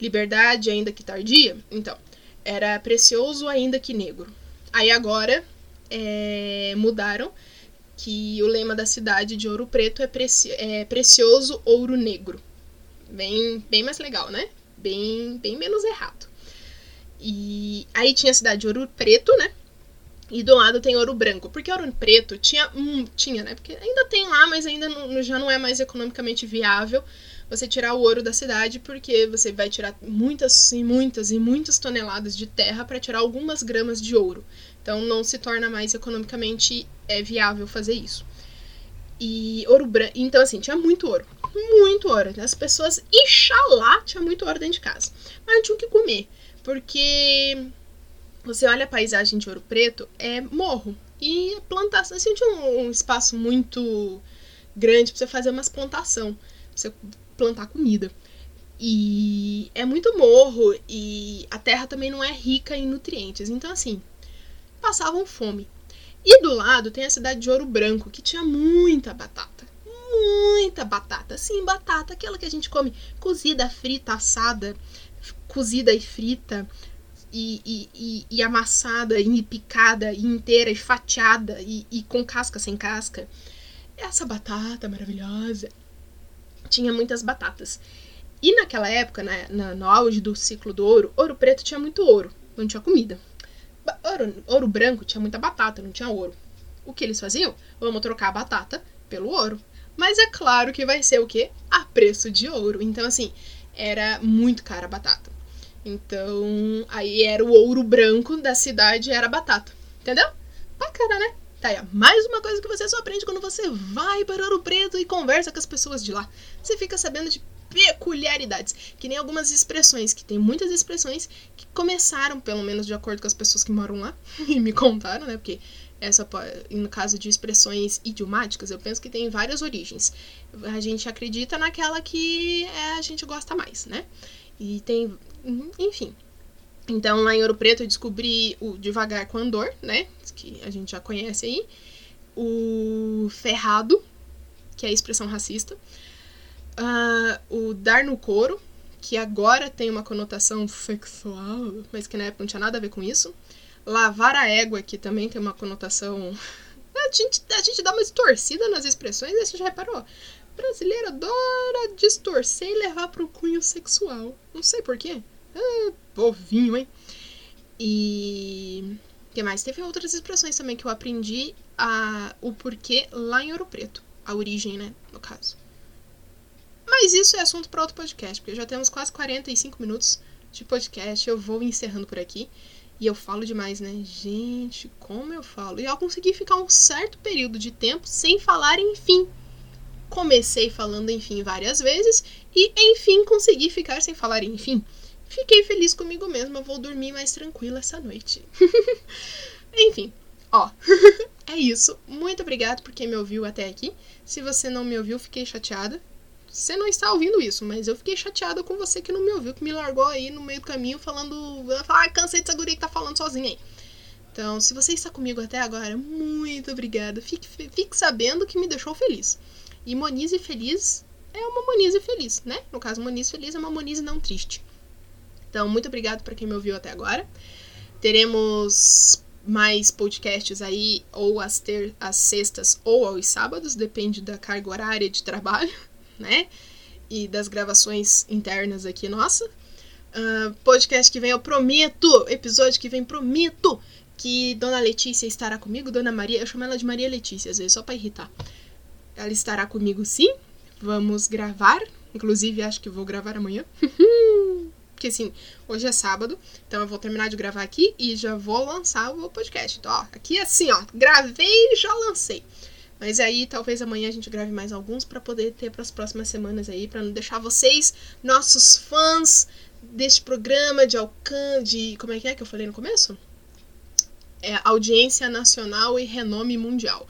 S1: liberdade ainda que tardia. Então, era precioso ainda que negro. Aí agora é, mudaram que o lema da cidade de Ouro Preto é, preci é precioso ouro negro. Bem, bem mais legal, né? Bem, bem menos errado. E aí tinha a cidade de Ouro Preto, né? E do lado tem Ouro Branco. Porque Ouro Preto tinha. Hum, tinha, né? Porque ainda tem lá, mas ainda não, já não é mais economicamente viável você tirar o ouro da cidade, porque você vai tirar muitas e muitas e muitas toneladas de terra para tirar algumas gramas de ouro. Então não se torna mais economicamente é, viável fazer isso. E ouro branco. Então, assim, tinha muito ouro. Muito ouro. As pessoas, Ixalá, tinha muito ouro dentro de casa. Mas tinha o que comer. Porque você olha a paisagem de ouro preto, é morro. E plantação. Assim, tinha um, um espaço muito grande pra você fazer umas plantação. Pra você plantar comida. E é muito morro e a terra também não é rica em nutrientes. Então, assim, passavam fome. E do lado tem a cidade de Ouro Branco, que tinha muita batata. Muita batata. Sim, batata, aquela que a gente come cozida, frita, assada, cozida e frita, e, e, e, e amassada, e picada, e inteira, e fatiada, e, e com casca, sem casca. Essa batata maravilhosa. Tinha muitas batatas. E naquela época, na, na, no auge do ciclo do ouro, ouro preto tinha muito ouro, não tinha comida. Ouro, ouro branco tinha muita batata, não tinha ouro. O que eles faziam? Vamos trocar a batata pelo ouro. Mas é claro que vai ser o quê? A preço de ouro. Então, assim, era muito cara a batata. Então, aí era o ouro branco da cidade, era a batata. Entendeu? Bacana, né? Tá aí, ó. mais uma coisa que você só aprende quando você vai para Ouro Preto e conversa com as pessoas de lá. Você fica sabendo de peculiaridades, que nem algumas expressões, que tem muitas expressões começaram, pelo menos de acordo com as pessoas que moram lá, [LAUGHS] e me contaram, né? Porque essa, no caso de expressões idiomáticas, eu penso que tem várias origens. A gente acredita naquela que é, a gente gosta mais, né? E tem, enfim. Então, lá em Ouro Preto, eu descobri o devagar com andor, né? Que a gente já conhece aí. O ferrado, que é a expressão racista Uh, o dar no couro, que agora tem uma conotação sexual, mas que na época não tinha nada a ver com isso. Lavar a égua, que também tem uma conotação. [LAUGHS] A gente, a gente dá uma distorcida nas expressões, a gente já reparou. Brasileiro adora distorcer e levar pro cunho sexual. Não sei porquê. Ah, povinho, hein? E. O que mais? Teve outras expressões também que eu aprendi a, o porquê lá em Ouro Preto. A origem, né? No caso. Mas isso é assunto para outro podcast, porque já temos quase 45 minutos de podcast. Eu vou encerrando por aqui. E eu falo demais, né? Gente, como eu falo. E eu consegui ficar um certo período de tempo sem falar enfim. Comecei falando enfim várias vezes E enfim, consegui ficar sem falar enfim. Fiquei feliz comigo mesma, vou dormir mais tranquila essa noite. [LAUGHS] enfim, ó. [LAUGHS] é isso. Muito obrigado por quem me ouviu até aqui. Se você não me ouviu, fiquei chateada. Você não está ouvindo isso, mas eu fiquei chateada com você que não me ouviu, que me largou aí no meio do caminho falando. Ah, cansei dessa guria que tá falando sozinha aí. Então, se você está comigo até agora, muito obrigada. Fique, fique sabendo que me deixou feliz. E Monize feliz é uma Monize feliz, né? No caso, Monize feliz é uma Monize não triste. Então, muito obrigado para quem me ouviu até agora. Teremos mais podcasts aí, ou às, ter às sextas ou aos sábados, depende da carga horária de trabalho, né? E das gravações internas aqui, nossa. Uh, podcast que vem, eu prometo! Episódio que vem, prometo! Que Dona Letícia estará comigo, Dona Maria, eu chamo ela de Maria Letícia, às vezes, só pra irritar. Ela estará comigo sim, vamos gravar. Inclusive, acho que vou gravar amanhã. [LAUGHS] Porque assim, hoje é sábado, então eu vou terminar de gravar aqui e já vou lançar o podcast. Então, ó, aqui é assim, ó, gravei e já lancei. Mas aí talvez amanhã a gente grave mais alguns para poder ter para as próximas semanas aí, para não deixar vocês, nossos fãs deste programa de alcance, de como é que é que eu falei no começo? É audiência nacional e renome mundial.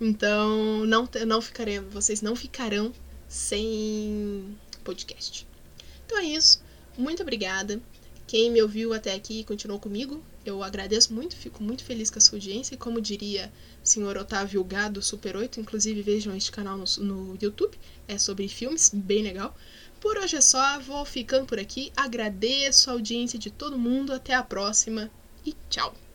S1: Então, não não ficaremos, vocês não ficarão sem podcast. Então é isso. Muito obrigada. Quem me ouviu até aqui e continuou comigo, eu agradeço muito, fico muito feliz com a sua audiência. E como diria o senhor Otávio Gado Super 8, inclusive vejam este canal no, no YouTube, é sobre filmes, bem legal. Por hoje é só, vou ficando por aqui. Agradeço a audiência de todo mundo. Até a próxima e tchau!